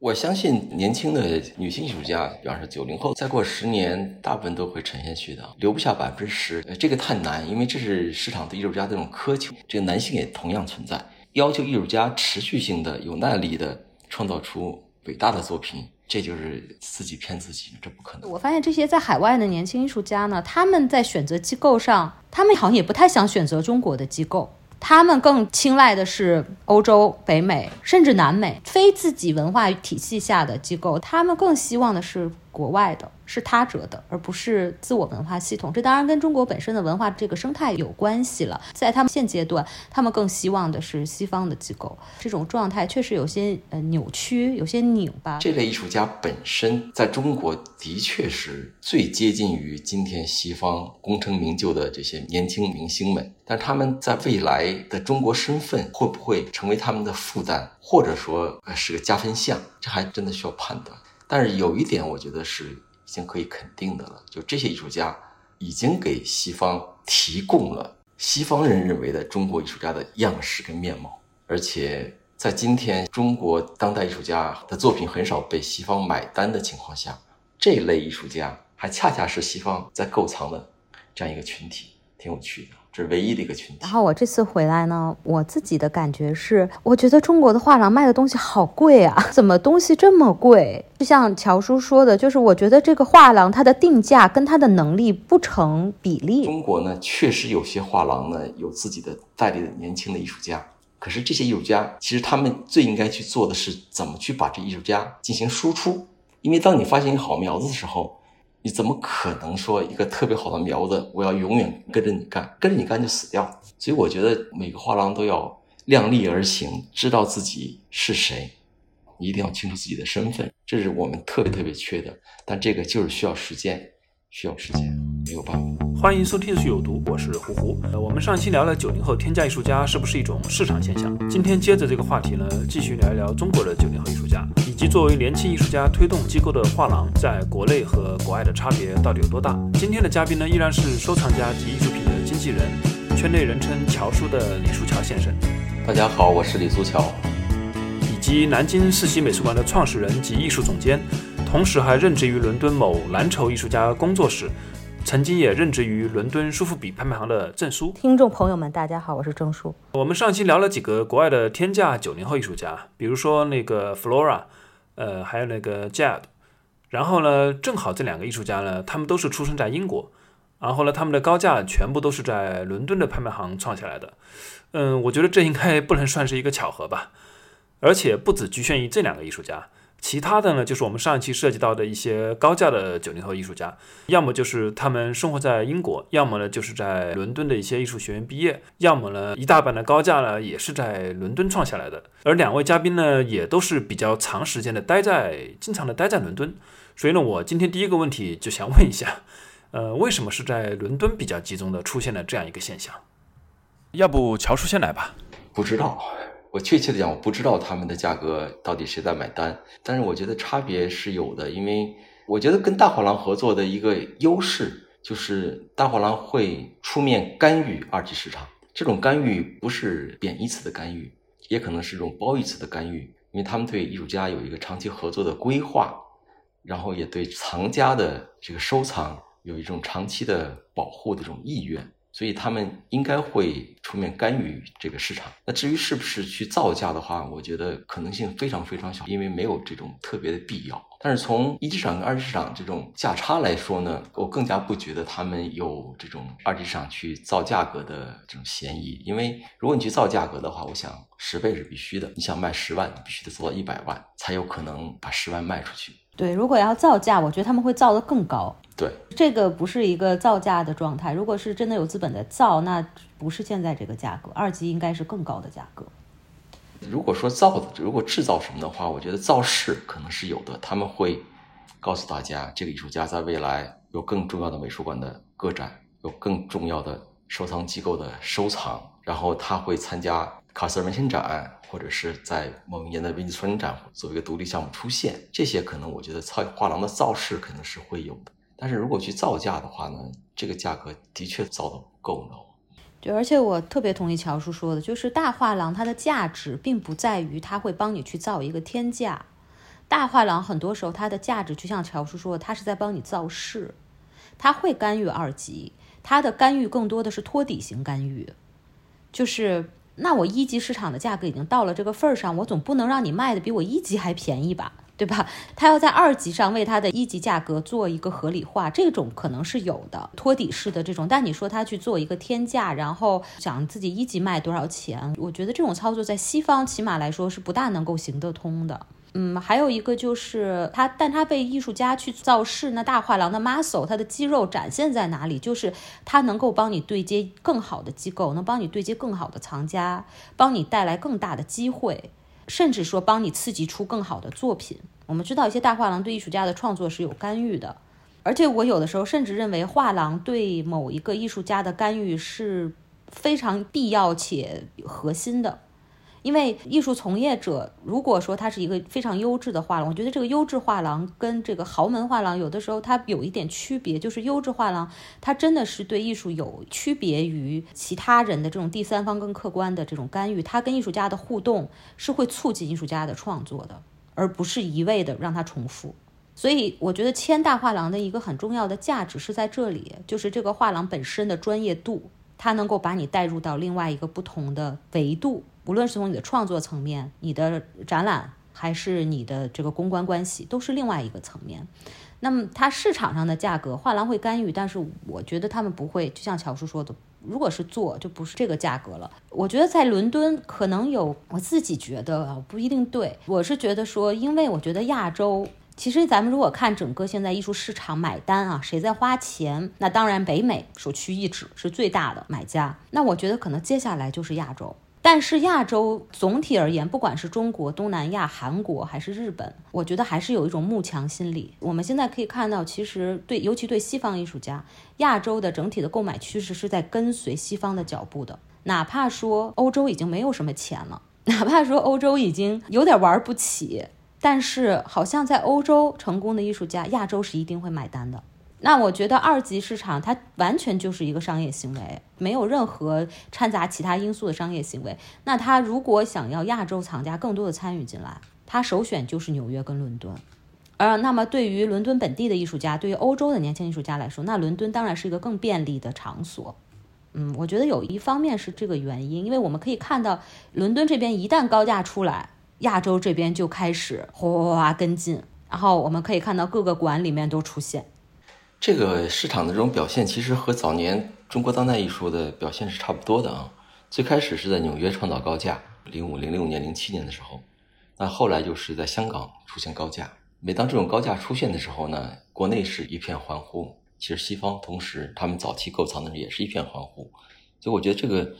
我相信年轻的女性艺术家，比方说九零后，再过十年，大部分都会沉下去的，留不下百分之十。这个太难，因为这是市场对艺术家的这种苛求。这个男性也同样存在，要求艺术家持续性的、有耐力的创造出伟大的作品，这就是自己骗自己，这不可能。我发现这些在海外的年轻艺术家呢，他们在选择机构上，他们好像也不太想选择中国的机构，他们更青睐的是欧洲、北美，甚至南美非自己文化体系下的机构，他们更希望的是国外的，是他者的，而不是自我文化系统。这当然跟中国本身的文化这个生态有关系了。在他们现阶段，他们更希望的是西方的机构，这种状态确实有些呃扭曲，有些拧巴。这类艺术家本身在中国的确是最接近于今天西方功成名就的这些年轻明星们，但他们在未来的中国身份会不会成为他们的负担，或者说呃是个加分项，这还真的需要判断。但是有一点，我觉得是已经可以肯定的了，就这些艺术家已经给西方提供了西方人认为的中国艺术家的样式跟面貌，而且在今天中国当代艺术家的作品很少被西方买单的情况下，这类艺术家还恰恰是西方在构藏的这样一个群体，挺有趣的。这是唯一的一个群体。然后我这次回来呢，我自己的感觉是，我觉得中国的画廊卖的东西好贵啊，怎么东西这么贵？就像乔叔说的，就是我觉得这个画廊它的定价跟它的能力不成比例。中国呢，确实有些画廊呢有自己的代理的年轻的艺术家，可是这些艺术家其实他们最应该去做的是怎么去把这艺术家进行输出，因为当你发现一个好苗子的时候。你怎么可能说一个特别好的苗子，我要永远跟着你干，跟着你干就死掉？所以我觉得每个画廊都要量力而行，知道自己是谁，一定要清楚自己的身份，这是我们特别特别缺的。但这个就是需要时间，需要时间，没有办法。欢迎收听《有毒》，我是胡胡。呃，我们上期聊了九零后天价艺术家是不是一种市场现象，今天接着这个话题呢，继续聊一聊中国的九零后艺术家，以及作为年轻艺术家推动机构的画廊，在国内和国外的差别到底有多大？今天的嘉宾呢，依然是收藏家及艺术品的经纪人，圈内人称“乔叔”的李书桥先生，大家好，我是李书桥。以及南京世袭美术馆的创始人及艺术总监，同时还任职于伦敦某蓝筹艺术家工作室。曾经也任职于伦敦舒富比拍卖行的郑书。听众朋友们，大家好，我是郑书。我们上期聊了几个国外的天价九零后艺术家，比如说那个 Flora，呃，还有那个 Jade。然后呢，正好这两个艺术家呢，他们都是出生在英国，然后呢，他们的高价全部都是在伦敦的拍卖行创下来的。嗯，我觉得这应该不能算是一个巧合吧。而且不只局限于这两个艺术家。其他的呢，就是我们上一期涉及到的一些高价的九零后艺术家，要么就是他们生活在英国，要么呢就是在伦敦的一些艺术学院毕业，要么呢一大半的高价呢也是在伦敦创下来的。而两位嘉宾呢，也都是比较长时间的待在，经常的待在伦敦。所以呢，我今天第一个问题就想问一下，呃，为什么是在伦敦比较集中的出现了这样一个现象？要不乔叔先来吧？不知道。我确切的讲，我不知道他们的价格到底谁在买单，但是我觉得差别是有的，因为我觉得跟大画廊合作的一个优势就是大画廊会出面干预二级市场，这种干预不是贬义词的干预，也可能是一种褒义词的干预，因为他们对艺术家有一个长期合作的规划，然后也对藏家的这个收藏有一种长期的保护的这种意愿。所以他们应该会出面干预这个市场。那至于是不是去造价的话，我觉得可能性非常非常小，因为没有这种特别的必要。但是从一级市场跟二级市场这种价差来说呢，我更加不觉得他们有这种二级市场去造价格的这种嫌疑。因为如果你去造价格的话，我想十倍是必须的。你想卖十万，你必须得做到一百万，才有可能把十万卖出去。对，如果要造价，我觉得他们会造得更高。对，这个不是一个造价的状态。如果是真的有资本在造，那不是现在这个价格，二级应该是更高的价格。如果说造，如果制造什么的话，我觉得造势可能是有的。他们会告诉大家，这个艺术家在未来有更重要的美术馆的个展，有更重要的收藏机构的收藏，然后他会参加卡塞尔文献展，或者是在某一年的威尼斯双年展作为一个独立项目出现。这些可能我觉得造画廊的造势肯定是会有的。但是如果去造价的话呢，这个价格的确造的不够呢。对，而且我特别同意乔叔说的，就是大画廊它的价值并不在于它会帮你去造一个天价，大画廊很多时候它的价值就像乔叔说的，它是在帮你造势，它会干预二级，它的干预更多的是托底型干预，就是那我一级市场的价格已经到了这个份儿上，我总不能让你卖的比我一级还便宜吧？对吧？他要在二级上为他的一级价格做一个合理化，这种可能是有的，托底式的这种。但你说他去做一个天价，然后想自己一级卖多少钱，我觉得这种操作在西方起码来说是不大能够行得通的。嗯，还有一个就是他，但他被艺术家去造势，那大画廊的 muscle，他的肌肉展现在哪里？就是他能够帮你对接更好的机构，能帮你对接更好的藏家，帮你带来更大的机会。甚至说帮你刺激出更好的作品。我们知道一些大画廊对艺术家的创作是有干预的，而且我有的时候甚至认为画廊对某一个艺术家的干预是非常必要且核心的。因为艺术从业者，如果说他是一个非常优质的画廊，我觉得这个优质画廊跟这个豪门画廊有的时候它有一点区别，就是优质画廊它真的是对艺术有区别于其他人的这种第三方更客观的这种干预，它跟艺术家的互动是会促进艺术家的创作的，而不是一味的让它重复。所以我觉得签大画廊的一个很重要的价值是在这里，就是这个画廊本身的专业度，它能够把你带入到另外一个不同的维度。无论是从你的创作层面、你的展览，还是你的这个公关关系，都是另外一个层面。那么，它市场上的价格，画廊会干预，但是我觉得他们不会，就像乔叔说的，如果是做，就不是这个价格了。我觉得在伦敦可能有，我自己觉得不一定对。我是觉得说，因为我觉得亚洲，其实咱们如果看整个现在艺术市场买单啊，谁在花钱？那当然北美首屈一指是最大的买家。那我觉得可能接下来就是亚洲。但是亚洲总体而言，不管是中国、东南亚、韩国还是日本，我觉得还是有一种慕强心理。我们现在可以看到，其实对，尤其对西方艺术家，亚洲的整体的购买趋势是在跟随西方的脚步的。哪怕说欧洲已经没有什么钱了，哪怕说欧洲已经有点玩不起，但是好像在欧洲成功的艺术家，亚洲是一定会买单的。那我觉得二级市场它完全就是一个商业行为，没有任何掺杂其他因素的商业行为。那他如果想要亚洲藏家更多的参与进来，他首选就是纽约跟伦敦。而那么对于伦敦本地的艺术家，对于欧洲的年轻艺术家来说，那伦敦当然是一个更便利的场所。嗯，我觉得有一方面是这个原因，因为我们可以看到伦敦这边一旦高价出来，亚洲这边就开始哗哗跟进，然后我们可以看到各个馆里面都出现。这个市场的这种表现，其实和早年中国当代艺术的表现是差不多的啊。最开始是在纽约创造高价，零五、零六年、零七年的时候，那后来就是在香港出现高价。每当这种高价出现的时候呢，国内是一片欢呼，其实西方同时他们早期购藏的也是一片欢呼。所以我觉得这个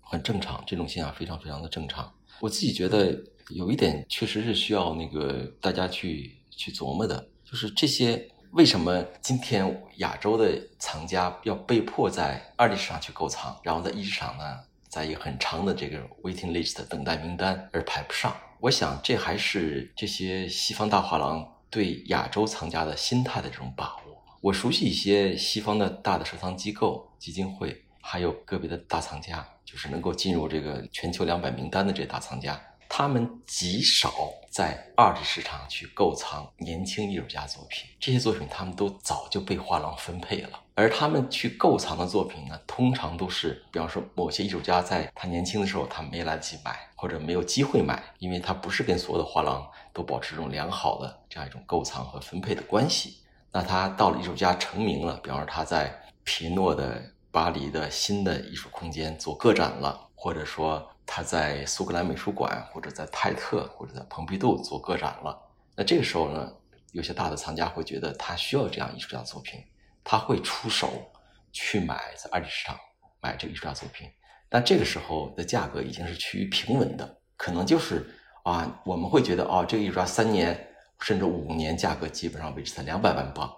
很正常，这种现象非常非常的正常。我自己觉得有一点确实是需要那个大家去去琢磨的，就是这些。为什么今天亚洲的藏家要被迫在二级市场去购藏，然后在一级市场呢，在一个很长的这个 waiting list 等待名单而排不上？我想这还是这些西方大画廊对亚洲藏家的心态的这种把握。我熟悉一些西方的大的收藏机构、基金会，还有个别的大藏家，就是能够进入这个全球两百名单的这些大藏家。他们极少在二级市场去购藏年轻艺术家作品，这些作品他们都早就被画廊分配了。而他们去购藏的作品呢，通常都是，比方说某些艺术家在他年轻的时候他没来得及买，或者没有机会买，因为他不是跟所有的画廊都保持这种良好的这样一种购藏和分配的关系。那他到了艺术家成名了，比方说他在皮诺的巴黎的新的艺术空间做个展了，或者说。他在苏格兰美术馆，或者在泰特，或者在蓬皮杜做个展了。那这个时候呢，有些大的藏家会觉得他需要这样艺术家作品，他会出手去买在二级市场买这个艺术家作品。但这个时候的价格已经是趋于平稳的，可能就是啊，我们会觉得啊，这个艺术家三年甚至五年价格基本上维持在两百万镑，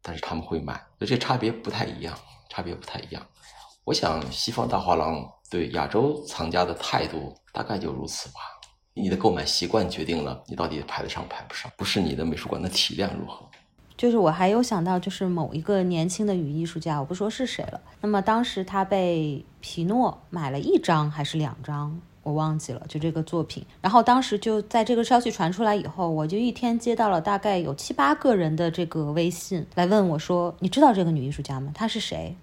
但是他们会买，所以这差别不太一样，差别不太一样。我想西方大画廊对亚洲藏家的态度大概就如此吧。你的购买习惯决定了你到底排得上排不上，不是你的美术馆的体量如何。就是我还有想到，就是某一个年轻的女艺术家，我不说是谁了。那么当时她被皮诺买了一张还是两张，我忘记了。就这个作品，然后当时就在这个消息传出来以后，我就一天接到了大概有七八个人的这个微信来问我说：“你知道这个女艺术家吗？她是谁？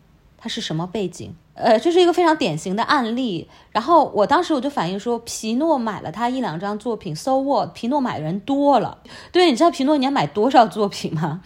她是什么背景？”呃，这是一个非常典型的案例。然后我当时我就反映说，皮诺买了他一两张作品，so what？皮诺买人多了。对，你知道皮诺年买多少作品吗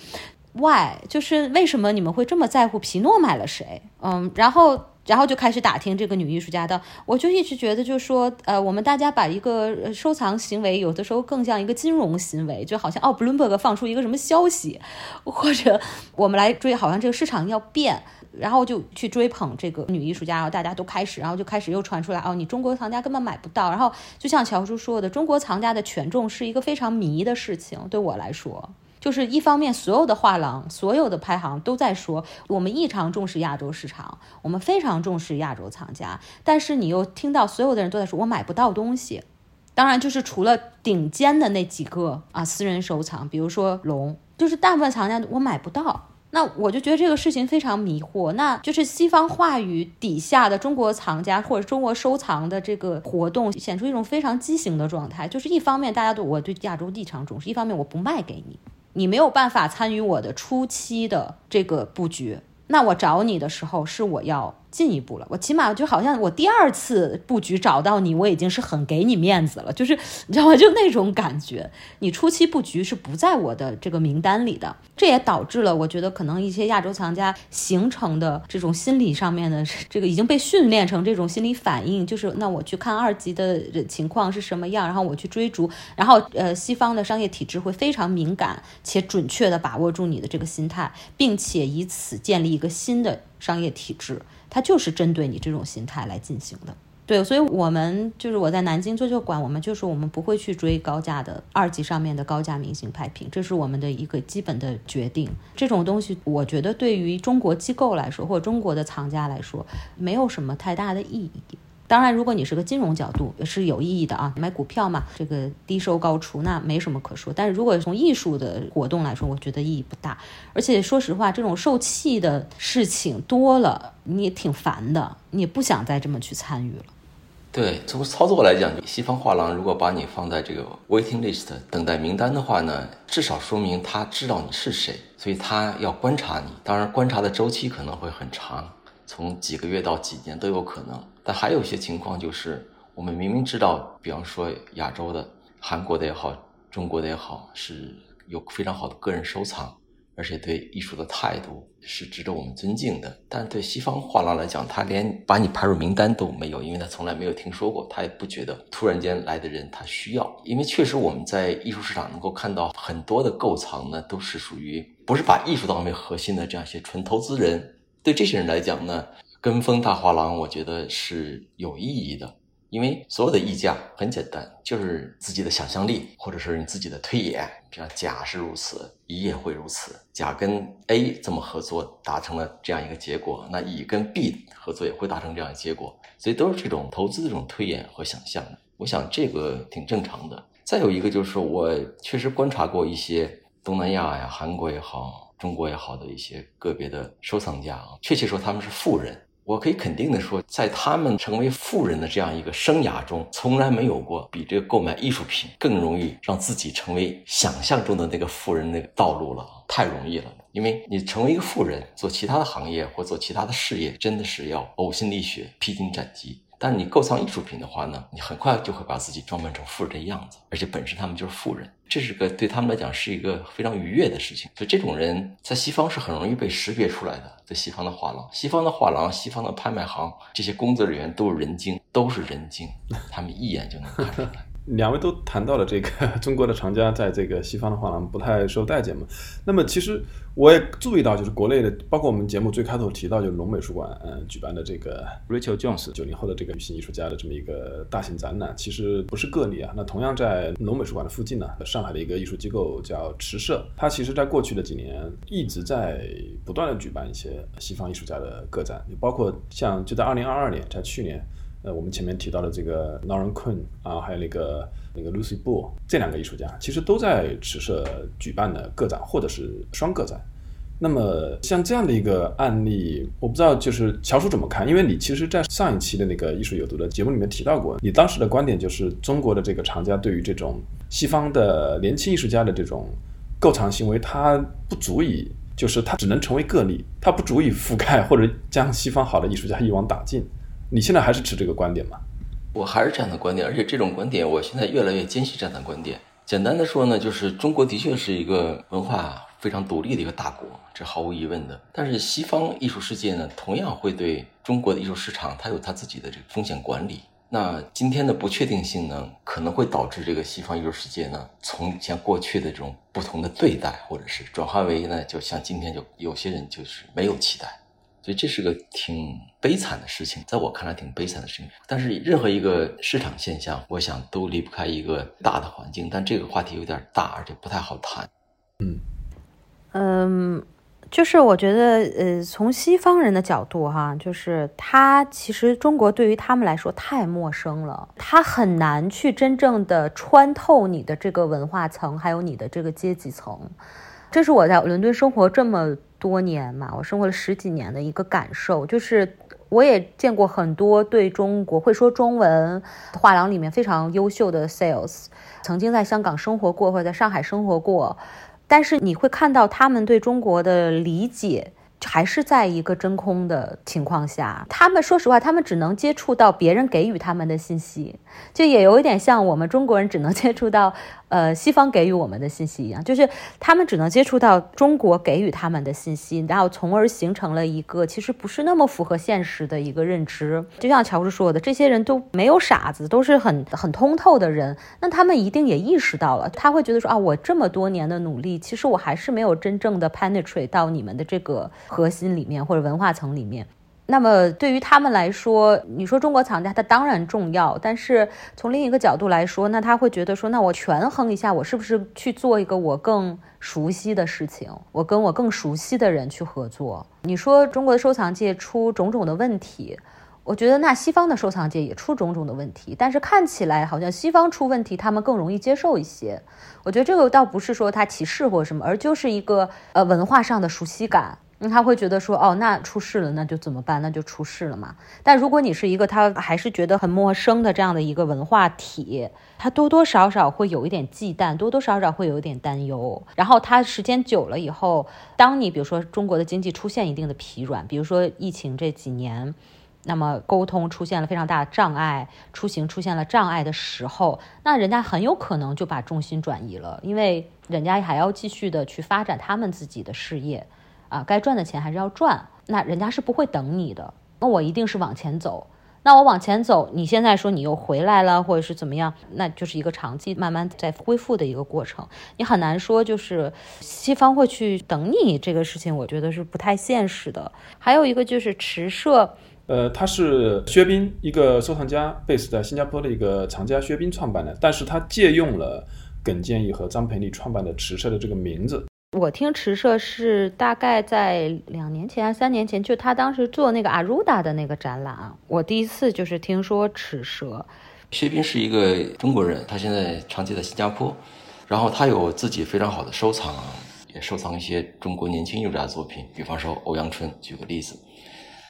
？Why？就是为什么你们会这么在乎皮诺买了谁？嗯，然后然后就开始打听这个女艺术家的。我就一直觉得，就是说，呃，我们大家把一个收藏行为，有的时候更像一个金融行为，就好像哦，Bloomberg 放出一个什么消息，或者我们来追，好像这个市场要变。然后就去追捧这个女艺术家，然后大家都开始，然后就开始又传出来哦，你中国藏家根本买不到。然后就像乔叔说的，中国藏家的权重是一个非常迷的事情。对我来说，就是一方面，所有的画廊、所有的拍行都在说我们异常重视亚洲市场，我们非常重视亚洲藏家。但是你又听到所有的人都在说我买不到东西。当然，就是除了顶尖的那几个啊，私人收藏，比如说龙，就是大部分藏家我买不到。那我就觉得这个事情非常迷惑，那就是西方话语底下的中国藏家或者中国收藏的这个活动，显出一种非常畸形的状态。就是一方面大家对我对亚洲异常重视，一方面我不卖给你，你没有办法参与我的初期的这个布局。那我找你的时候是我要。进一步了，我起码就好像我第二次布局找到你，我已经是很给你面子了，就是你知道吗？就那种感觉，你初期布局是不在我的这个名单里的，这也导致了我觉得可能一些亚洲藏家形成的这种心理上面的这个已经被训练成这种心理反应，就是那我去看二级的情况是什么样，然后我去追逐，然后呃，西方的商业体制会非常敏感且准确的把握住你的这个心态，并且以此建立一个新的商业体制。它就是针对你这种心态来进行的，对，所以我们就是我在南京做旧馆，我们就是我们不会去追高价的二级上面的高价明星拍品，这是我们的一个基本的决定。这种东西，我觉得对于中国机构来说，或者中国的藏家来说，没有什么太大的意义。当然，如果你是个金融角度，是有意义的啊，买股票嘛，这个低收高出，那没什么可说。但是如果从艺术的活动来说，我觉得意义不大。而且说实话，这种受气的事情多了，你也挺烦的，你也不想再这么去参与了。对，从操作来讲，西方画廊如果把你放在这个 waiting list 等待名单的话呢，至少说明他知道你是谁，所以他要观察你。当然，观察的周期可能会很长。从几个月到几年都有可能，但还有一些情况就是，我们明明知道，比方说亚洲的、韩国的也好，中国的也好，是有非常好的个人收藏，而且对艺术的态度是值得我们尊敬的。但对西方画廊来讲，他连把你排入名单都没有，因为他从来没有听说过，他也不觉得突然间来的人他需要。因为确实我们在艺术市场能够看到很多的购藏呢，都是属于不是把艺术当为核心的这样一些纯投资人。对这些人来讲呢，跟风大画廊，我觉得是有意义的，因为所有的溢价很简单，就是自己的想象力，或者是你自己的推演。比方甲是如此，乙也会如此。甲跟 A 这么合作，达成了这样一个结果，那乙跟 B 合作也会达成这样的结果。所以都是这种投资的这种推演和想象。我想这个挺正常的。再有一个就是，我确实观察过一些东南亚呀，韩国也好。中国也好的一些个别的收藏家啊，确切说他们是富人。我可以肯定的说，在他们成为富人的这样一个生涯中，从来没有过比这个购买艺术品更容易让自己成为想象中的那个富人那个道路了，太容易了。因为你成为一个富人，做其他的行业或做其他的事业，真的是要呕心沥血、披荆斩棘。但是你购藏艺术品的话呢，你很快就会把自己装扮成富人的样子，而且本身他们就是富人，这是个对他们来讲是一个非常愉悦的事情。所以这种人在西方是很容易被识别出来的，在西方的画廊、西方的画廊、西方的拍卖行，这些工作人员都是人精，都是人精，他们一眼就能看出来。两位都谈到了这个 中国的藏家在这个西方的画廊不太受待见嘛。那么其实我也注意到，就是国内的，包括我们节目最开头提到，就是龙美术馆嗯举办的这个 Rachel Jones 九零后的这个女性艺术家的这么一个大型展览，其实不是个例啊。那同样在龙美术馆的附近呢，上海的一个艺术机构叫池社，它其实在过去的几年一直在不断的举办一些西方艺术家的个展，包括像就在二零二二年，在去年。呃，我们前面提到的这个 Lauren Quinn 啊，还有那个那个 Lucy Bull 这两个艺术家，其实都在池社举办的个展或者是双个展。那么像这样的一个案例，我不知道就是乔叔怎么看？因为你其实，在上一期的那个艺术有毒的节目里面提到过，你当时的观点就是中国的这个藏家对于这种西方的年轻艺术家的这种购藏行为，它不足以，就是它只能成为个例，它不足以覆盖或者将西方好的艺术家一网打尽。你现在还是持这个观点吗？我还是这样的观点，而且这种观点，我现在越来越坚信这样的观点。简单的说呢，就是中国的确是一个文化非常独立的一个大国，这毫无疑问的。但是西方艺术世界呢，同样会对中国的艺术市场，它有它自己的这个风险管理。那今天的不确定性呢，可能会导致这个西方艺术世界呢，从以前过去的这种不同的对待，或者是转化为呢，就像今天就有些人就是没有期待。所以这是个挺悲惨的事情，在我看来挺悲惨的事情。但是任何一个市场现象，我想都离不开一个大的环境。但这个话题有点大，而且不太好谈。嗯嗯，就是我觉得，呃，从西方人的角度哈，就是他其实中国对于他们来说太陌生了，他很难去真正的穿透你的这个文化层，还有你的这个阶级层。这是我在伦敦生活这么。多年嘛，我生活了十几年的一个感受，就是我也见过很多对中国会说中文画廊里面非常优秀的 sales，曾经在香港生活过或者在上海生活过，但是你会看到他们对中国的理解。还是在一个真空的情况下，他们说实话，他们只能接触到别人给予他们的信息，就也有一点像我们中国人只能接触到，呃，西方给予我们的信息一样，就是他们只能接触到中国给予他们的信息，然后从而形成了一个其实不是那么符合现实的一个认知。就像乔治说的，这些人都没有傻子，都是很很通透的人，那他们一定也意识到了，他会觉得说啊，我这么多年的努力，其实我还是没有真正的 penetrate 到你们的这个。核心里面或者文化层里面，那么对于他们来说，你说中国藏家他当然重要，但是从另一个角度来说，那他会觉得说，那我权衡一下，我是不是去做一个我更熟悉的事情，我跟我更熟悉的人去合作。你说中国的收藏界出种种的问题。我觉得那西方的收藏界也出种种的问题，但是看起来好像西方出问题，他们更容易接受一些。我觉得这个倒不是说他歧视或什么，而就是一个呃文化上的熟悉感。那，他会觉得说，哦，那出事了，那就怎么办？那就出事了嘛。但如果你是一个他还是觉得很陌生的这样的一个文化体，他多多少少会有一点忌惮，多多少少会有一点担忧。然后他时间久了以后，当你比如说中国的经济出现一定的疲软，比如说疫情这几年。那么沟通出现了非常大的障碍，出行出现了障碍的时候，那人家很有可能就把重心转移了，因为人家还要继续的去发展他们自己的事业，啊，该赚的钱还是要赚，那人家是不会等你的，那我一定是往前走，那我往前走，你现在说你又回来了，或者是怎么样，那就是一个长期慢慢在恢复的一个过程，你很难说就是西方会去等你这个事情，我觉得是不太现实的。还有一个就是池社。呃，他是薛斌，一个收藏家，base 在新加坡的一个藏家薛斌创办的，但是他借用了耿建义和张培丽创办的池社的这个名字。我听池社是大概在两年前、三年前，就他当时做那个阿如达的那个展览，我第一次就是听说池社。薛斌是一个中国人，他现在长期在新加坡，然后他有自己非常好的收藏，也收藏一些中国年轻艺术家作品，比方说欧阳春，举个例子。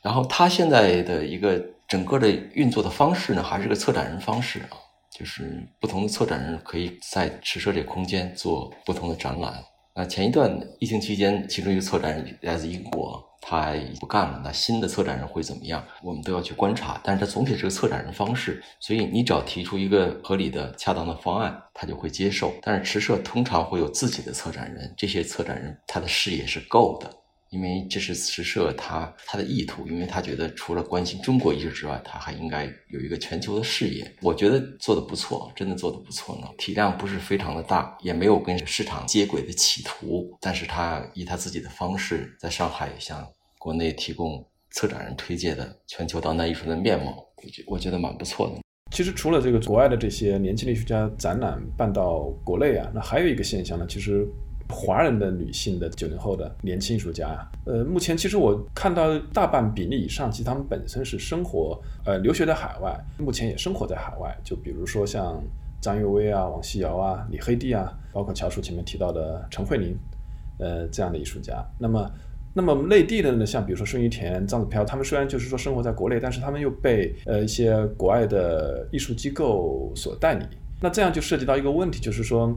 然后他现在的一个整个的运作的方式呢，还是个策展人方式啊，就是不同的策展人可以在池社这个空间做不同的展览。那前一段疫情期间，其中一个策展人来自英国，他不干了。那新的策展人会怎么样？我们都要去观察。但是他总体是个策展人方式，所以你只要提出一个合理的、恰当的方案，他就会接受。但是持社通常会有自己的策展人，这些策展人他的视野是够的。因为这是时社他他的意图，因为他觉得除了关心中国艺术之外，他还应该有一个全球的视野。我觉得做的不错，真的做的不错呢。体量不是非常的大，也没有跟市场接轨的企图，但是他以他自己的方式，在上海向国内提供策展人推介的全球当代艺术的面貌，我觉我觉得蛮不错的。其实除了这个国外的这些年轻的艺术家展览办到国内啊，那还有一个现象呢，其实。华人的女性的九零后的年轻艺术家啊，呃，目前其实我看到大半比例以上，其实他们本身是生活呃留学在海外，目前也生活在海外。就比如说像张悦薇啊、王希尧啊、李黑弟啊，包括乔叔前面提到的陈慧琳，呃，这样的艺术家。那么，那么内地的呢，像比如说孙玉田、张子飘，他们虽然就是说生活在国内，但是他们又被呃一些国外的艺术机构所代理。那这样就涉及到一个问题，就是说。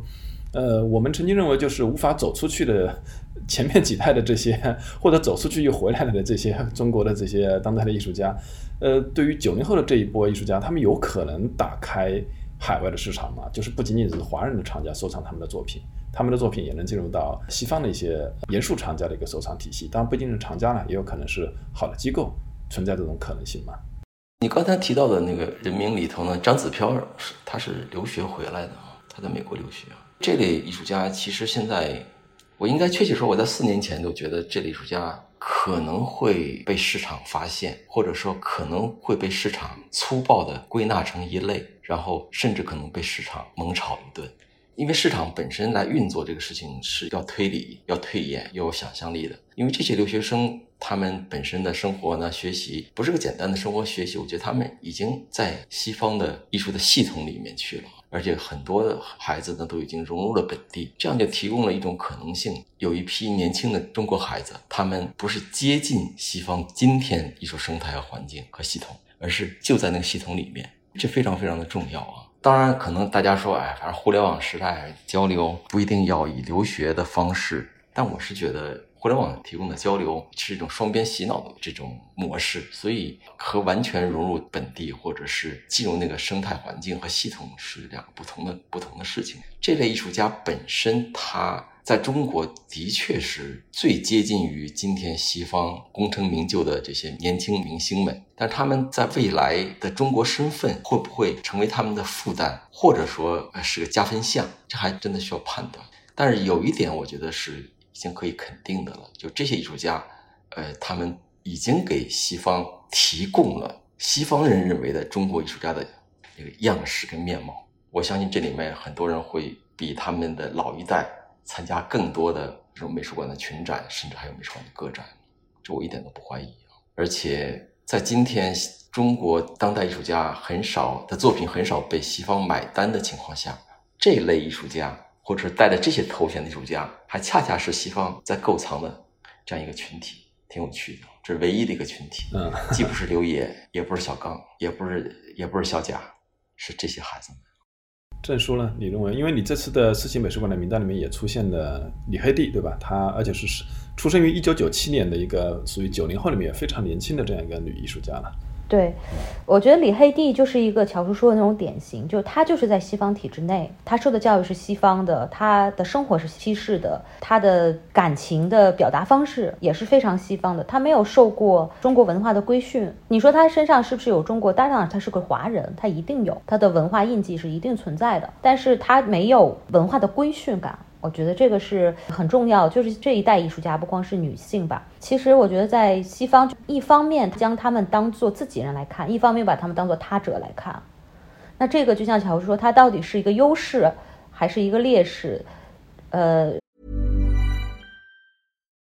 呃，我们曾经认为就是无法走出去的前面几代的这些，或者走出去又回来了的这些中国的这些当代的艺术家，呃，对于九零后的这一波艺术家，他们有可能打开海外的市场吗？就是不仅仅是华人的厂家收藏他们的作品，他们的作品也能进入到西方的一些严肃厂家的一个收藏体系。当然，不一定是厂家呢，也有可能是好的机构存在这种可能性嘛。你刚才提到的那个人名里头呢，张子飘是他是留学回来的，他在美国留学。这类艺术家其实现在，我应该确切说，我在四年前都觉得这类艺术家可能会被市场发现，或者说可能会被市场粗暴的归纳成一类，然后甚至可能被市场猛炒一顿。因为市场本身来运作这个事情是要推理、要推演、要有想象力的。因为这些留学生他们本身的生活呢、学习不是个简单的生活学习，我觉得他们已经在西方的艺术的系统里面去了。而且很多的孩子呢都已经融入了本地，这样就提供了一种可能性。有一批年轻的中国孩子，他们不是接近西方今天艺术生态和环境和系统，而是就在那个系统里面，这非常非常的重要啊！当然，可能大家说，哎，反正互联网时代交流不一定要以留学的方式，但我是觉得。互联网提供的交流是一种双边洗脑的这种模式，所以和完全融入本地或者是进入那个生态环境和系统是两个不同的不同的事情。这类艺术家本身他在中国的确是最接近于今天西方功成名就的这些年轻明星们，但他们在未来的中国身份会不会成为他们的负担，或者说是个加分项，这还真的需要判断。但是有一点，我觉得是。已经可以肯定的了，就这些艺术家，呃，他们已经给西方提供了西方人认为的中国艺术家的那个样式跟面貌。我相信这里面很多人会比他们的老一代参加更多的这种美术馆的群展，甚至还有美术馆的个展，这我一点都不怀疑。而且在今天中国当代艺术家很少的作品很少被西方买单的情况下，这类艺术家。或者是带着这些头衔的艺术家，还恰恰是西方在构藏的这样一个群体，挺有趣的。这是唯一的一个群体，嗯，既不是刘野，也不是小刚，也不是也不是小贾，是这些孩子们。证书呢？你认为？因为你这次的世锦美术馆的名单里面也出现了李黑弟，对吧？他而且是出生于一九九七年的一个属于九零后里面非常年轻的这样一个女艺术家了。对，我觉得李黑弟就是一个乔叔说的那种典型，就他就是在西方体制内，他受的教育是西方的，他的生活是西式的，他的感情的表达方式也是非常西方的，他没有受过中国文化的规训。你说他身上是不是有中国？当然，他是个华人，他一定有他的文化印记是一定存在的，但是他没有文化的规训感。我觉得这个是很重要，就是这一代艺术家不光是女性吧。其实我觉得在西方，一方面将他们当做自己人来看，一方面把他们当做他者来看。那这个就像乔治说，他到底是一个优势还是一个劣势？呃。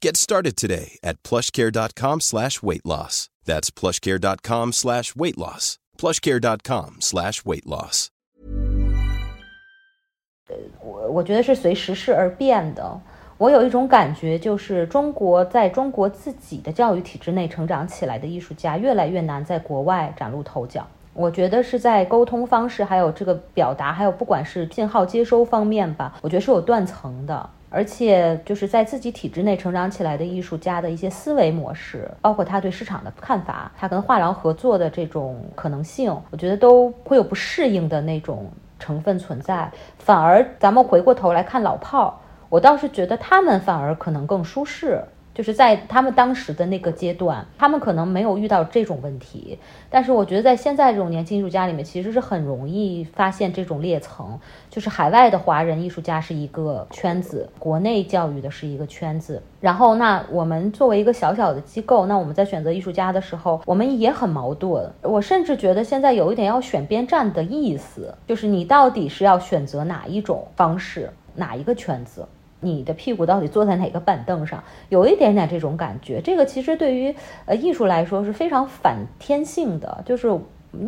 Get started today at plushcare.com slash weight loss. That's plushcare.com slash weight loss. plushcare.com slash weight loss. 我我觉得是随时势而变的。我有一种感觉，就是中国在中国自己的教育体制内成长起来的艺术家，越来越难在国外崭露头角。我觉得是在沟通方式，还有这个表达，还有不管是信号接收方面吧，我觉得是有断层的。 而且就是在自己体制内成长起来的艺术家的一些思维模式，包括他对市场的看法，他跟画廊合作的这种可能性，我觉得都会有不适应的那种成分存在。反而咱们回过头来看老炮儿，我倒是觉得他们反而可能更舒适。就是在他们当时的那个阶段，他们可能没有遇到这种问题，但是我觉得在现在这种年轻艺术家里面，其实是很容易发现这种裂层。就是海外的华人艺术家是一个圈子，国内教育的是一个圈子。然后，那我们作为一个小小的机构，那我们在选择艺术家的时候，我们也很矛盾。我甚至觉得现在有一点要选边站的意思，就是你到底是要选择哪一种方式，哪一个圈子？你的屁股到底坐在哪个板凳上？有一点点这种感觉。这个其实对于呃艺术来说是非常反天性的，就是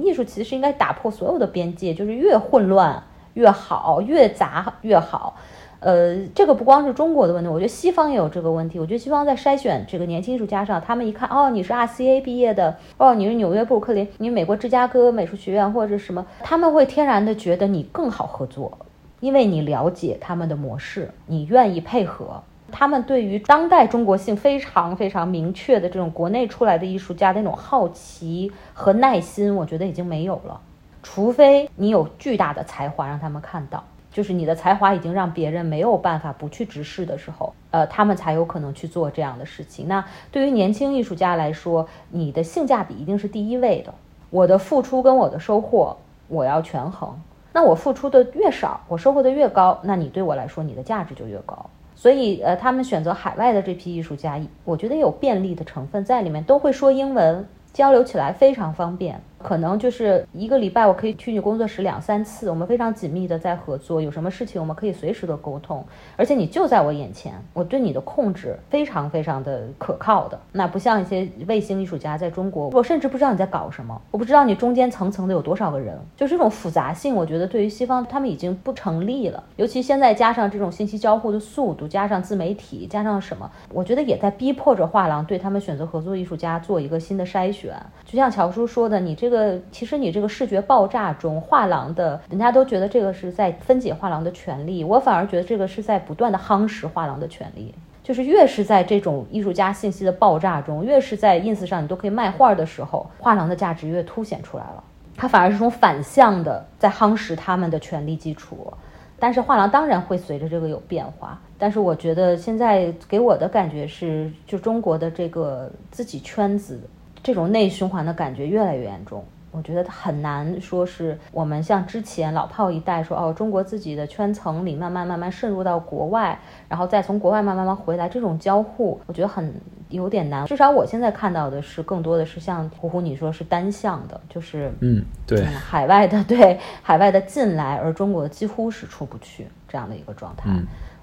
艺术其实应该打破所有的边界，就是越混乱越好，越杂越好。呃，这个不光是中国的问题，我觉得西方也有这个问题。我觉得西方在筛选这个年轻艺术家上，他们一看，哦，你是 RCA 毕业的，哦，你是纽约布鲁克林，你美国芝加哥美术学院或者什么，他们会天然的觉得你更好合作。因为你了解他们的模式，你愿意配合他们，对于当代中国性非常非常明确的这种国内出来的艺术家的那种好奇和耐心，我觉得已经没有了。除非你有巨大的才华让他们看到，就是你的才华已经让别人没有办法不去直视的时候，呃，他们才有可能去做这样的事情。那对于年轻艺术家来说，你的性价比一定是第一位的。我的付出跟我的收获，我要权衡。那我付出的越少，我收获的越高，那你对我来说，你的价值就越高。所以，呃，他们选择海外的这批艺术家，我觉得有便利的成分在里面，都会说英文，交流起来非常方便。可能就是一个礼拜，我可以去你工作室两三次，我们非常紧密的在合作，有什么事情我们可以随时的沟通，而且你就在我眼前，我对你的控制非常非常的可靠的。那不像一些卫星艺术家在中国，我甚至不知道你在搞什么，我不知道你中间层层的有多少个人，就这种复杂性，我觉得对于西方他们已经不成立了。尤其现在加上这种信息交互的速度，加上自媒体，加上什么，我觉得也在逼迫着画廊对他们选择合作艺术家做一个新的筛选。就像乔叔说的，你这。这个其实你这个视觉爆炸中，画廊的人家都觉得这个是在分解画廊的权利，我反而觉得这个是在不断的夯实画廊的权利。就是越是在这种艺术家信息的爆炸中，越是在 ins 上你都可以卖画的时候，画廊的价值越凸显出来了。它反而是种反向的在夯实他们的权利基础。但是画廊当然会随着这个有变化。但是我觉得现在给我的感觉是，就中国的这个自己圈子。这种内循环的感觉越来越严重，我觉得很难说是我们像之前老炮一代说哦，中国自己的圈层里慢慢慢慢渗入到国外，然后再从国外慢慢慢回来，这种交互我觉得很有点难。至少我现在看到的是，更多的是像胡胡你说是单向的，就是嗯，对，海外的对海外的进来，而中国几乎是出不去这样的一个状态。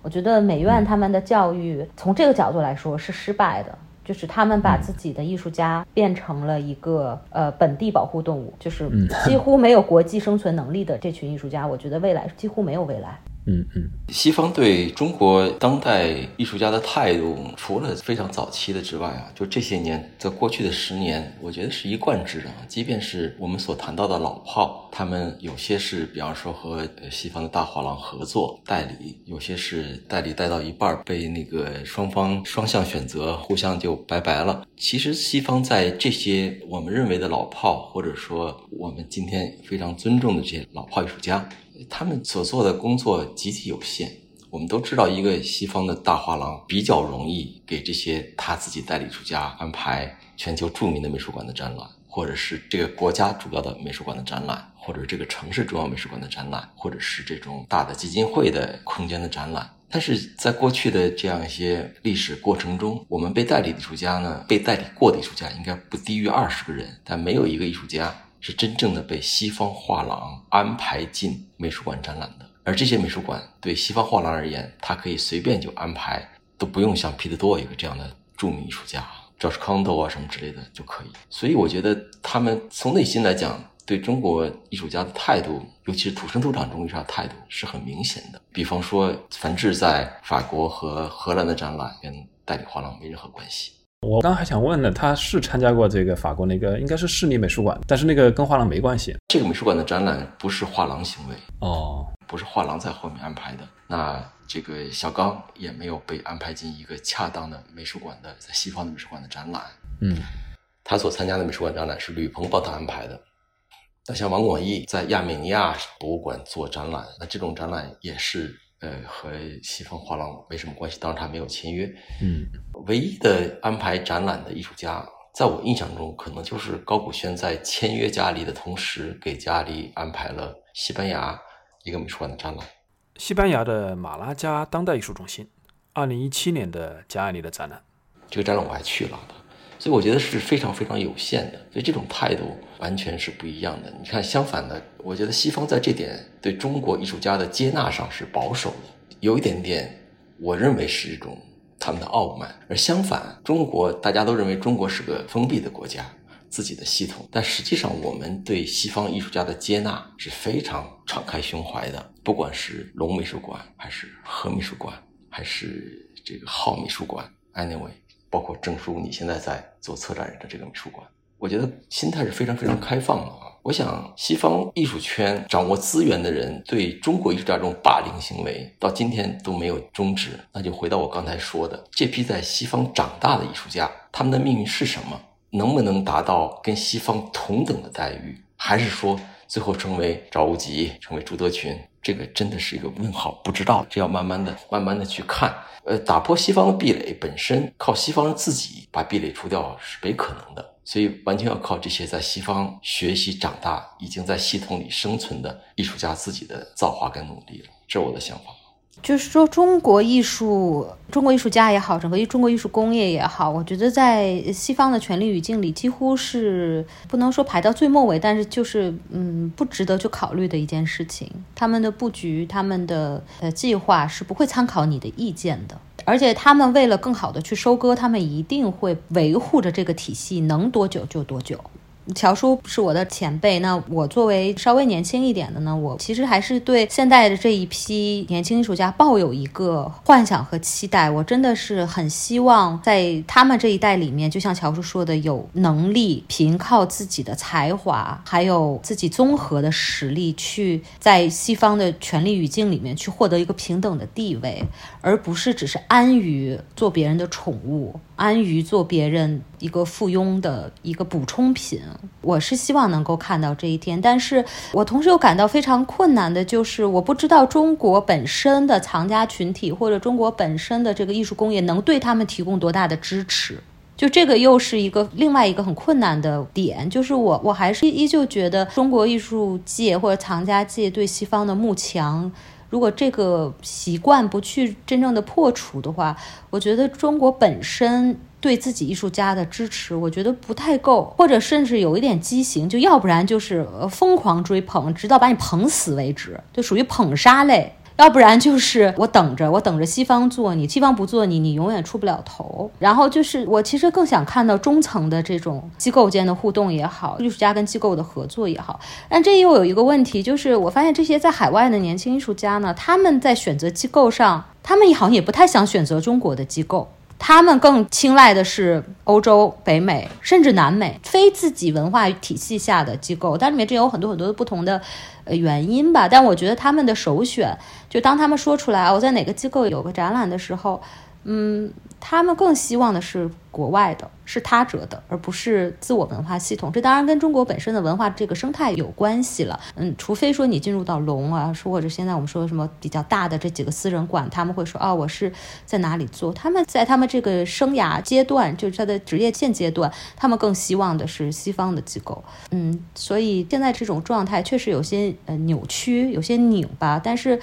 我觉得美院他们的教育从这个角度来说是失败的。就是他们把自己的艺术家变成了一个呃本地保护动物，就是几乎没有国际生存能力的这群艺术家，我觉得未来几乎没有未来。嗯嗯，西方对中国当代艺术家的态度，除了非常早期的之外啊，就这些年，在过去的十年，我觉得是一贯之啊。即便是我们所谈到的老炮，他们有些是，比方说和西方的大画廊合作代理，有些是代理带到一半被那个双方双向选择，互相就拜拜了。其实西方在这些我们认为的老炮，或者说我们今天非常尊重的这些老炮艺术家。他们所做的工作极其有限。我们都知道，一个西方的大画廊比较容易给这些他自己代理出家安排全球著名的美术馆的展览，或者是这个国家主要的美术馆的展览，或者这个城市重要美术馆的展览，或者是这种大的基金会的空间的展览。但是在过去的这样一些历史过程中，我们被代理的艺术家呢，被代理过的艺术家应该不低于二十个人，但没有一个艺术家是真正的被西方画廊安排进美术馆展览的。而这些美术馆对西方画廊而言，它可以随便就安排，都不用像皮特多一个这样的著名艺术家，George Condo 啊什么之类的就可以。所以我觉得他们从内心来讲。对中国艺术家的态度，尤其是土生土长中国艺术家态度是很明显的。比方说，梵志在法国和荷兰的展览跟代理画廊没任何关系。我刚还想问呢，他是参加过这个法国那个应该是市立美术馆，但是那个跟画廊没关系。这个美术馆的展览不是画廊行为哦，不是画廊在后面安排的。那这个小刚也没有被安排进一个恰当的美术馆的在西方的美术馆的展览。嗯，他所参加的美术馆展览是吕鹏帮他安排的。那像王广义在亚美尼亚博物馆做展览，那这种展览也是呃和西方画廊没什么关系，当然他没有签约。嗯，唯一的安排展览的艺术家，在我印象中，可能就是高古轩在签约嘉里的同时，给家里安排了西班牙一个美术馆的展览。西班牙的马拉加当代艺术中心，二零一七年的加里的展览，这个展览我还去了的。所以我觉得是非常非常有限的，所以这种态度完全是不一样的。你看，相反的，我觉得西方在这点对中国艺术家的接纳上是保守的，有一点点，我认为是一种他们的傲慢。而相反，中国大家都认为中国是个封闭的国家，自己的系统，但实际上我们对西方艺术家的接纳是非常敞开胸怀的。不管是龙美术馆，还是何美术馆，还是这个浩美术馆，anyway。包括证书，你现在在做策展人的这个美术馆，我觉得心态是非常非常开放的啊。我想，西方艺术圈掌握资源的人对中国艺术家这种霸凌行为到今天都没有终止。那就回到我刚才说的，这批在西方长大的艺术家，他们的命运是什么？能不能达到跟西方同等的待遇？还是说最后成为赵无极，成为朱德群？这个真的是一个问号，不知道，这要慢慢的、慢慢的去看。呃，打破西方的壁垒本身，靠西方人自己把壁垒除掉是没可能的，所以完全要靠这些在西方学习长大、已经在系统里生存的艺术家自己的造化跟努力了。这是我的想法。就是说，中国艺术、中国艺术家也好，整个中国艺术工业也好，我觉得在西方的权力语境里，几乎是不能说排到最末尾，但是就是嗯，不值得去考虑的一件事情。他们的布局、他们的呃计划是不会参考你的意见的，而且他们为了更好的去收割，他们一定会维护着这个体系，能多久就多久。乔叔是我的前辈，那我作为稍微年轻一点的呢，我其实还是对现在的这一批年轻艺术家抱有一个幻想和期待。我真的是很希望在他们这一代里面，就像乔叔说的，有能力凭靠自己的才华，还有自己综合的实力，去在西方的权力语境里面去获得一个平等的地位，而不是只是安于做别人的宠物。安于做别人一个附庸的一个补充品，我是希望能够看到这一天。但是我同时又感到非常困难的，就是我不知道中国本身的藏家群体或者中国本身的这个艺术工业能对他们提供多大的支持。就这个又是一个另外一个很困难的点，就是我我还是依旧觉得中国艺术界或者藏家界对西方的慕强。如果这个习惯不去真正的破除的话，我觉得中国本身对自己艺术家的支持，我觉得不太够，或者甚至有一点畸形，就要不然就是疯狂追捧，直到把你捧死为止，就属于捧杀类。要不然就是我等着，我等着西方做你，西方不做你，你永远出不了头。然后就是我其实更想看到中层的这种机构间的互动也好，艺术家跟机构的合作也好。但这又有一个问题，就是我发现这些在海外的年轻艺术家呢，他们在选择机构上，他们好像也不太想选择中国的机构。他们更青睐的是欧洲、北美，甚至南美非自己文化体系下的机构，但里面这有很多很多不同的呃原因吧。但我觉得他们的首选，就当他们说出来我在哪个机构有个展览的时候，嗯，他们更希望的是国外的，是他者的，而不是自我文化系统。这当然跟中国本身的文化这个生态有关系了。嗯，除非说你进入到龙啊，说或者现在我们说什么比较大的这几个私人馆，他们会说哦，我是在哪里做？他们在他们这个生涯阶段，就是他的职业现阶段，他们更希望的是西方的机构。嗯，所以现在这种状态确实有些呃扭曲，有些拧巴，但是。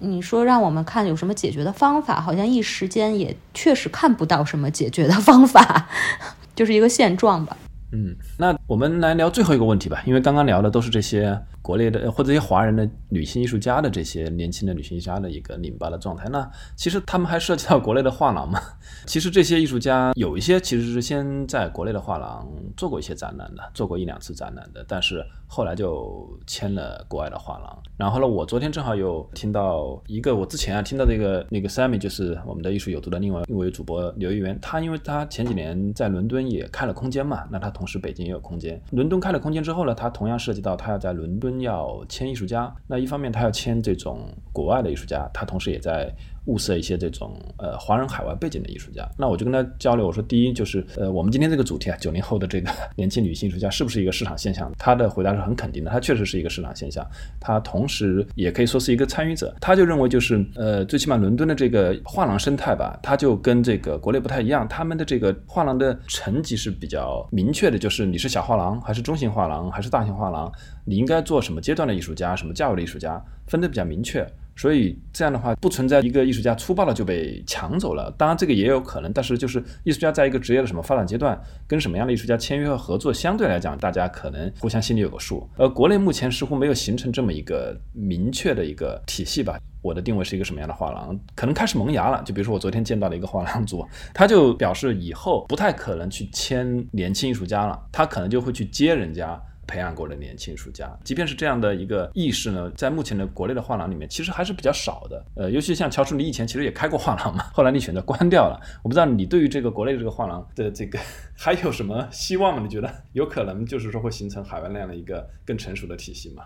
你说让我们看有什么解决的方法，好像一时间也确实看不到什么解决的方法，就是一个现状吧。嗯，那我们来聊最后一个问题吧，因为刚刚聊的都是这些国内的或者一些华人的女性艺术家的这些年轻的女性艺术家的一个拧巴的状态。那其实他们还涉及到国内的画廊嘛？其实这些艺术家有一些其实是先在国内的画廊做过一些展览的，做过一两次展览的，但是后来就签了国外的画廊。然后呢，我昨天正好有听到一个我之前啊听到这个那个 Sammy，就是我们的艺术有毒的另外一位主播刘一元，他因为他前几年在伦敦也开了空间嘛，那他。同时，北京也有空间。伦敦开了空间之后呢，他同样涉及到他要在伦敦要签艺术家。那一方面，他要签这种国外的艺术家，他同时也在。物色一些这种呃华人海外背景的艺术家，那我就跟他交流，我说第一就是呃我们今天这个主题啊，九零后的这个年轻女性艺术家是不是一个市场现象？他的回答是很肯定的，他确实是一个市场现象，他同时也可以说是一个参与者。他就认为就是呃最起码伦敦的这个画廊生态吧，他就跟这个国内不太一样，他们的这个画廊的层级是比较明确的，就是你是小画廊还是中型画廊还是大型画廊，你应该做什么阶段的艺术家，什么价位的艺术家，分得比较明确。所以这样的话，不存在一个艺术家粗暴的就被抢走了。当然，这个也有可能，但是就是艺术家在一个职业的什么发展阶段，跟什么样的艺术家签约和合作，相对来讲，大家可能互相心里有个数。而国内目前似乎没有形成这么一个明确的一个体系吧。我的定位是一个什么样的画廊，可能开始萌芽了。就比如说我昨天见到的一个画廊主，他就表示以后不太可能去签年轻艺术家了，他可能就会去接人家。培养过的年轻艺术家，即便是这样的一个意识呢，在目前的国内的画廊里面，其实还是比较少的。呃，尤其像乔叔，你以前其实也开过画廊嘛，后来你选择关掉了。我不知道你对于这个国内的这个画廊的这个 还有什么希望吗？你觉得有可能就是说会形成海外那样的一个更成熟的体系吗？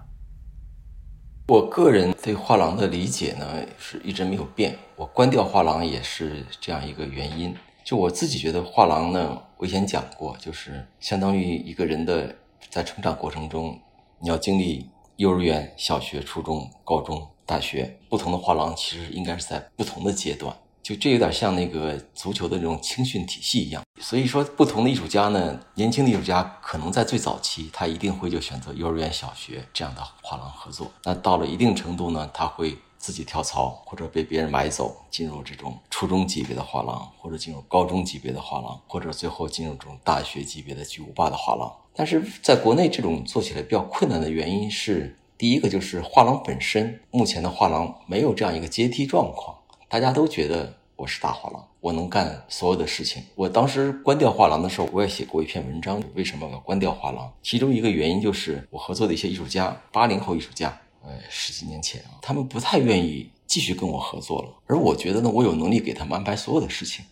我个人对画廊的理解呢，是一直没有变。我关掉画廊也是这样一个原因。就我自己觉得，画廊呢，我以前讲过，就是相当于一个人的。在成长过程中，你要经历幼儿园、小学、初中、高中、大学，不同的画廊其实应该是在不同的阶段。就这有点像那个足球的这种青训体系一样。所以说，不同的艺术家呢，年轻的艺术家可能在最早期，他一定会就选择幼儿园、小学这样的画廊合作。那到了一定程度呢，他会。自己跳槽或者被别人买走，进入这种初中级别的画廊，或者进入高中级别的画廊，或者最后进入这种大学级别的巨无霸的画廊。但是在国内，这种做起来比较困难的原因是，第一个就是画廊本身，目前的画廊没有这样一个阶梯状况。大家都觉得我是大画廊，我能干所有的事情。我当时关掉画廊的时候，我也写过一篇文章，为什么要关掉画廊？其中一个原因就是我合作的一些艺术家，八零后艺术家。呃，十几年前啊，他们不太愿意继续跟我合作了。而我觉得呢，我有能力给他们安排所有的事情。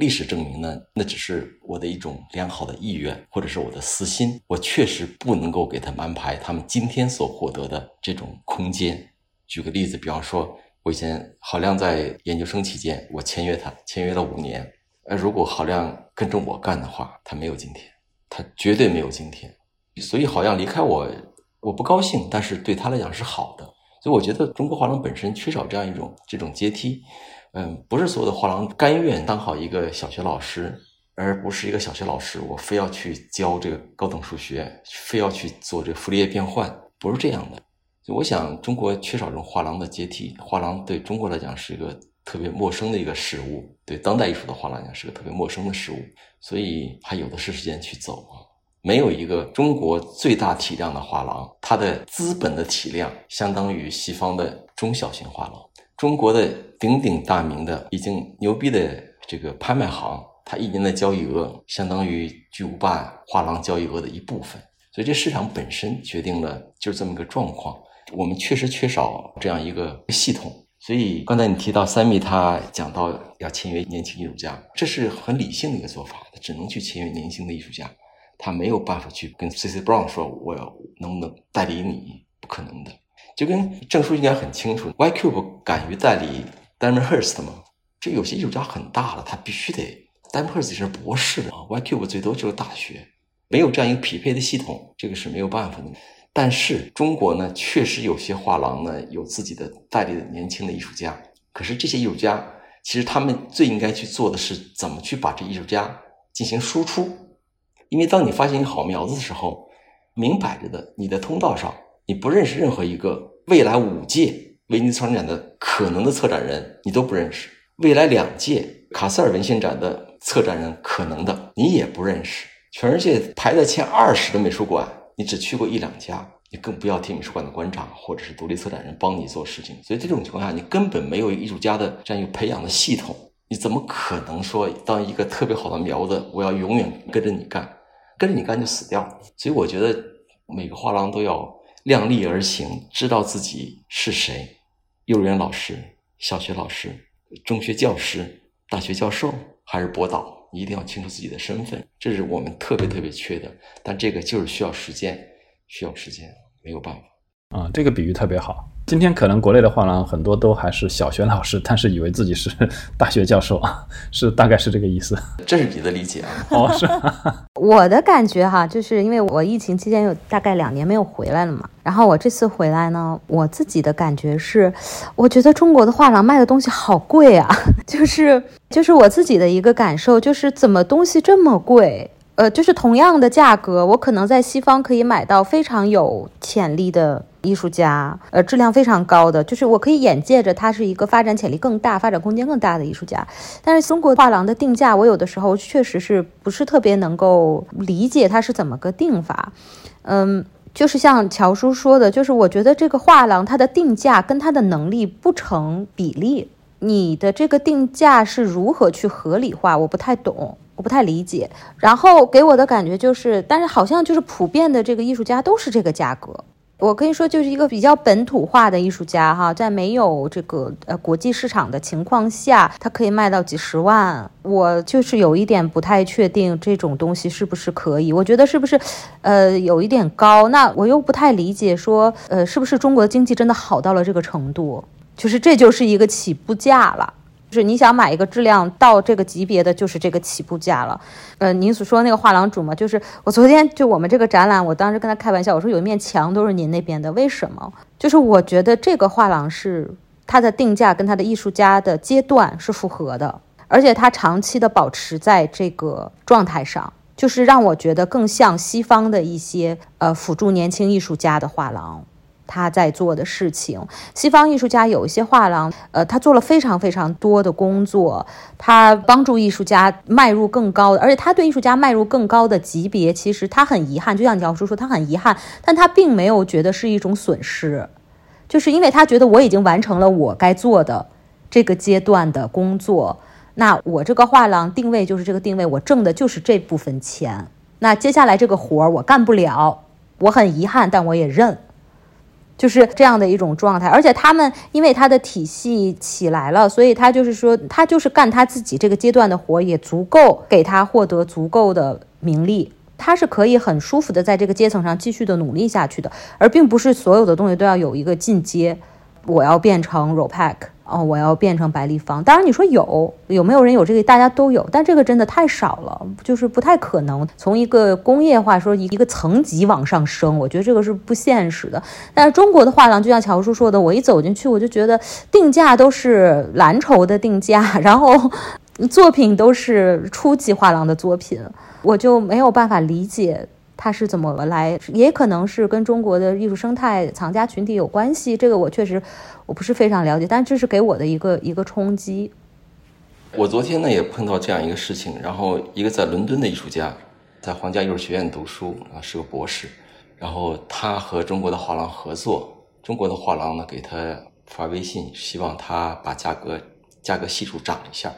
历史证明呢，那只是我的一种良好的意愿，或者是我的私心。我确实不能够给他们安排他们今天所获得的这种空间。举个例子，比方说，我以前郝亮在研究生期间，我签约他，签约了五年。呃，如果郝亮跟着我干的话，他没有今天，他绝对没有今天。所以，郝亮离开我。我不高兴，但是对他来讲是好的，所以我觉得中国画廊本身缺少这样一种这种阶梯，嗯，不是所有的画廊甘愿当好一个小学老师，而不是一个小学老师，我非要去教这个高等数学，非要去做这个傅立叶变换，不是这样的。就我想，中国缺少这种画廊的阶梯，画廊对中国来讲是一个特别陌生的一个事物，对当代艺术的画廊来讲是个特别陌生的事物，所以还有的是时间去走啊。没有一个中国最大体量的画廊，它的资本的体量相当于西方的中小型画廊。中国的鼎鼎大名的、已经牛逼的这个拍卖行，它一年的交易额相当于巨无霸画廊交易额的一部分。所以，这市场本身决定了就是这么个状况。我们确实缺少这样一个系统。所以，刚才你提到三米，他讲到要签约年轻艺术家，这是很理性的一个做法，他只能去签约年轻的艺术家。他没有办法去跟 C C Brown 说我要能不能代理你，不可能的。就跟郑叔应该很清楚，Y Cube 敢于代理 Diamond Hirst 吗？这有些艺术家很大了，他必须得单破自己是博士啊，YCube 最多就是大学，没有这样一个匹配的系统，这个是没有办法的。但是中国呢，确实有些画廊呢有自己的代理的年轻的艺术家，可是这些艺术家其实他们最应该去做的是怎么去把这艺术家进行输出，因为当你发现一个好苗子的时候，明摆着的你的通道上你不认识任何一个未来五届威尼斯双年展的可能的策展人，你都不认识。未来两届卡塞尔文献展的策展人，可能的你也不认识。全世界排在前二十的美术馆，你只去过一两家，你更不要提美术馆的馆长或者是独立策展人帮你做事情。所以这种情况下，你根本没有艺术家的这样一个培养的系统，你怎么可能说当一个特别好的苗子，我要永远跟着你干，跟着你干就死掉？所以我觉得每个画廊都要量力而行，知道自己是谁，幼儿园老师、小学老师。中学教师、大学教授还是博导，一定要清楚自己的身份，这是我们特别特别缺的。但这个就是需要时间，需要时间，没有办法。啊，这个比喻特别好。今天可能国内的画廊很多都还是小学老师，但是以为自己是 大学教授啊，是大概是这个意思。这是你的理解啊？哦，是。我的感觉哈，就是因为我疫情期间有大概两年没有回来了嘛，然后我这次回来呢，我自己的感觉是，我觉得中国的画廊卖的东西好贵啊，就是就是我自己的一个感受，就是怎么东西这么贵？呃，就是同样的价格，我可能在西方可以买到非常有潜力的艺术家，呃，质量非常高的，就是我可以眼见着他是一个发展潜力更大、发展空间更大的艺术家。但是中国画廊的定价，我有的时候确实是不是特别能够理解它是怎么个定法。嗯，就是像乔叔说的，就是我觉得这个画廊它的定价跟它的能力不成比例。你的这个定价是如何去合理化？我不太懂。我不太理解，然后给我的感觉就是，但是好像就是普遍的这个艺术家都是这个价格。我可以说就是一个比较本土化的艺术家哈，在没有这个呃国际市场的情况下，他可以卖到几十万。我就是有一点不太确定这种东西是不是可以，我觉得是不是呃有一点高。那我又不太理解说呃是不是中国的经济真的好到了这个程度，就是这就是一个起步价了。就是你想买一个质量到这个级别的，就是这个起步价了。呃，您所说那个画廊主嘛，就是我昨天就我们这个展览，我当时跟他开玩笑，我说有一面墙都是您那边的，为什么？就是我觉得这个画廊是它的定价跟它的艺术家的阶段是符合的，而且它长期的保持在这个状态上，就是让我觉得更像西方的一些呃辅助年轻艺术家的画廊。他在做的事情，西方艺术家有一些画廊，呃，他做了非常非常多的工作，他帮助艺术家迈入更高的，而且他对艺术家迈入更高的级别，其实他很遗憾，就像教叔说，他很遗憾，但他并没有觉得是一种损失，就是因为他觉得我已经完成了我该做的这个阶段的工作，那我这个画廊定位就是这个定位，我挣的就是这部分钱，那接下来这个活儿我干不了，我很遗憾，但我也认。就是这样的一种状态，而且他们因为他的体系起来了，所以他就是说，他就是干他自己这个阶段的活，也足够给他获得足够的名利，他是可以很舒服的在这个阶层上继续的努力下去的，而并不是所有的东西都要有一个进阶，我要变成 ROPAC。哦，我要变成白立方。当然，你说有有没有人有这个？大家都有，但这个真的太少了，就是不太可能从一个工业化说一个层级往上升。我觉得这个是不现实的。但是中国的画廊，就像乔叔说的，我一走进去，我就觉得定价都是蓝筹的定价，然后作品都是初级画廊的作品，我就没有办法理解。它是怎么来？也可能是跟中国的艺术生态、藏家群体有关系。这个我确实我不是非常了解，但这是给我的一个一个冲击。我昨天呢也碰到这样一个事情，然后一个在伦敦的艺术家，在皇家艺术学院读书啊，是个博士，然后他和中国的画廊合作，中国的画廊呢给他发微信，希望他把价格价格系数涨一下。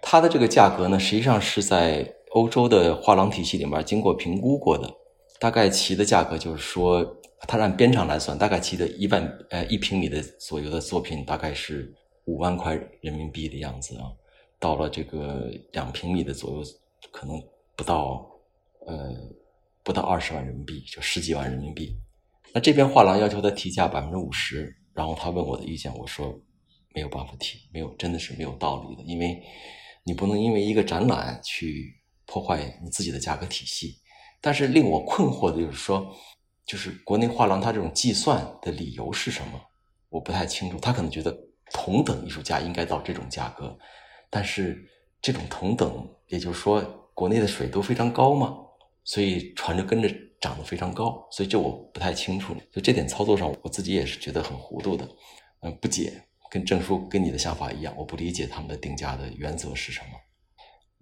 他的这个价格呢，实际上是在。欧洲的画廊体系里面经过评估过的，大概其的价格就是说，它按边长来算，大概其的一万呃一平米的左右的作品大概是五万块人民币的样子啊。到了这个两平米的左右，可能不到呃不到二十万人民币，就十几万人民币。那这边画廊要求他提价百分之五十，然后他问我的意见，我说没有办法提，没有真的是没有道理的，因为你不能因为一个展览去破坏你自己的价格体系。但是令我困惑的就是说，就是国内画廊它这种计算的理由是什么？我不太清楚。他可能觉得同等艺术家应该到这种价格，但是这种同等，也就是说国内的水都非常高嘛？所以船就跟着涨得非常高。所以这我不太清楚。就这点操作上，我自己也是觉得很糊涂的，嗯，不解。跟郑叔跟你的想法一样，我不理解他们的定价的原则是什么。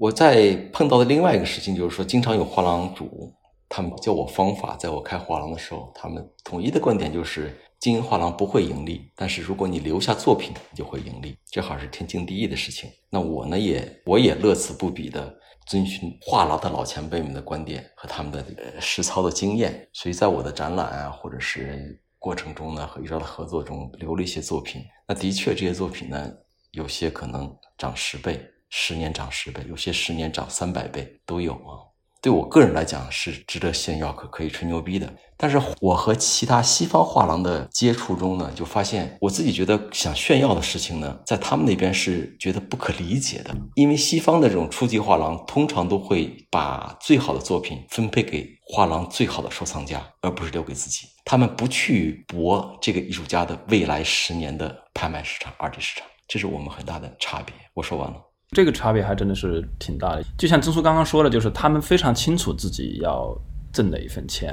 我在碰到的另外一个事情就是说，经常有画廊主，他们教我方法，在我开画廊的时候，他们统一的观点就是，经营画廊不会盈利，但是如果你留下作品，你就会盈利，这好像是天经地义的事情。那我呢，也我也乐此不彼的遵循画廊的老前辈们的观点和他们的实操的经验，所以在我的展览啊，或者是过程中呢，和艺术家的合作中留了一些作品。那的确，这些作品呢，有些可能涨十倍。十年涨十倍，有些十年涨三百倍都有啊。对我个人来讲是值得炫耀，可可以吹牛逼的。但是我和其他西方画廊的接触中呢，就发现我自己觉得想炫耀的事情呢，在他们那边是觉得不可理解的。因为西方的这种初级画廊通常都会把最好的作品分配给画廊最好的收藏家，而不是留给自己。他们不去搏这个艺术家的未来十年的拍卖市场、二级市场，这是我们很大的差别。我说完了。这个差别还真的是挺大的，就像曾叔刚刚说的，就是他们非常清楚自己要挣哪一份钱，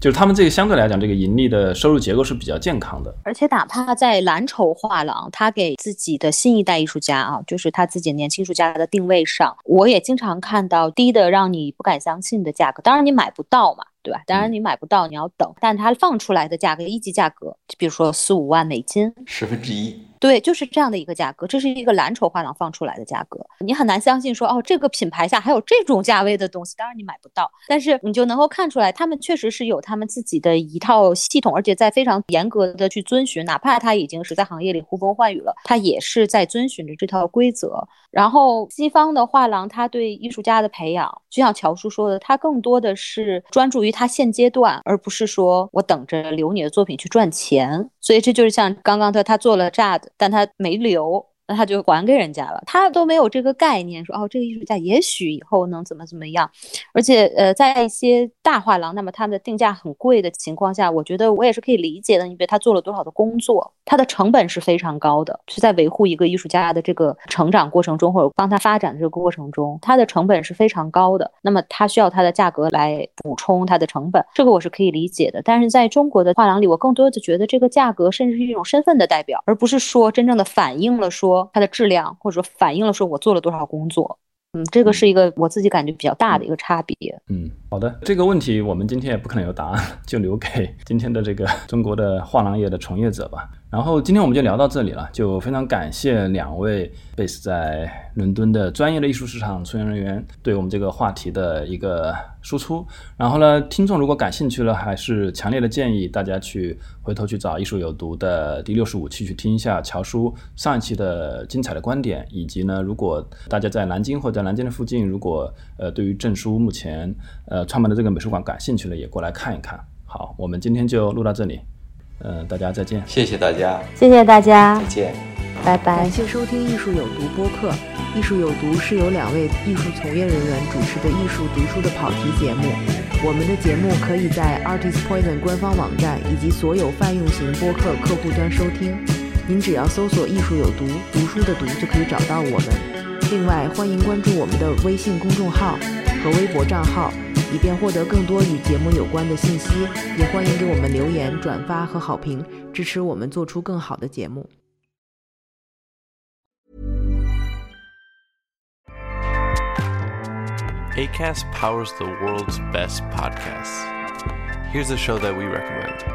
就是他们这个相对来讲，这个盈利的收入结构是比较健康的。而且哪怕在蓝筹画廊，他给自己的新一代艺术家啊，就是他自己年轻艺术家的定位上，我也经常看到低的让你不敢相信的价格，当然你买不到嘛。对吧？当然你买不到，你要等。但它放出来的价格，一级价格，就比如说四五万美金，十分之一。对，就是这样的一个价格。这是一个蓝筹画廊放出来的价格，你很难相信说，哦，这个品牌下还有这种价位的东西。当然你买不到，但是你就能够看出来，他们确实是有他们自己的一套系统，而且在非常严格的去遵循。哪怕他已经是在行业里呼风唤雨了，他也是在遵循着这套规则。然后西方的画廊，他对艺术家的培养，就像乔叔说的，他更多的是专注于。他现阶段，而不是说我等着留你的作品去赚钱，所以这就是像刚刚他他做了炸的但他没留。那他就还给人家了，他都没有这个概念，说哦，这个艺术家也许以后能怎么怎么样，而且呃，在一些大画廊，那么他们的定价很贵的情况下，我觉得我也是可以理解的，因为他做了多少的工作，他的成本是非常高的，是在维护一个艺术家的这个成长过程中，或者帮他发展的这个过程中，他的成本是非常高的，那么他需要他的价格来补充他的成本，这个我是可以理解的。但是在中国的画廊里，我更多的觉得这个价格甚至是一种身份的代表，而不是说真正的反映了说。它的质量，或者说反映了说我做了多少工作，嗯，这个是一个我自己感觉比较大的一个差别。嗯，好的，这个问题我们今天也不可能有答案，就留给今天的这个中国的画廊业的从业者吧。然后今天我们就聊到这里了，就非常感谢两位 base 在伦敦的专业的艺术市场从业人员对我们这个话题的一个输出。然后呢，听众如果感兴趣了，还是强烈的建议大家去回头去找《艺术有毒》的第六十五期去听一下乔叔上一期的精彩的观点，以及呢，如果大家在南京或者在南京的附近，如果呃对于郑叔目前呃创办的这个美术馆感兴趣了，也过来看一看。好，我们今天就录到这里。呃，大家再见，谢谢大家，谢谢大家，再见，拜拜。感谢收听《艺术有毒》播客，《艺术有毒》是由两位艺术从业人员主持的艺术读书的跑题节目。我们的节目可以在 Artist Poison 官方网站以及所有泛用型播客客户端收听。您只要搜索“艺术有毒”，读书的“读”就可以找到我们。另外，欢迎关注我们的微信公众号和微博账号。以便获得更多与节目有关的信息，也欢迎给我们留言、转发和好评，支持我们做出更好的节目。ACAST powers the world's best podcasts. Here's a show that we recommend.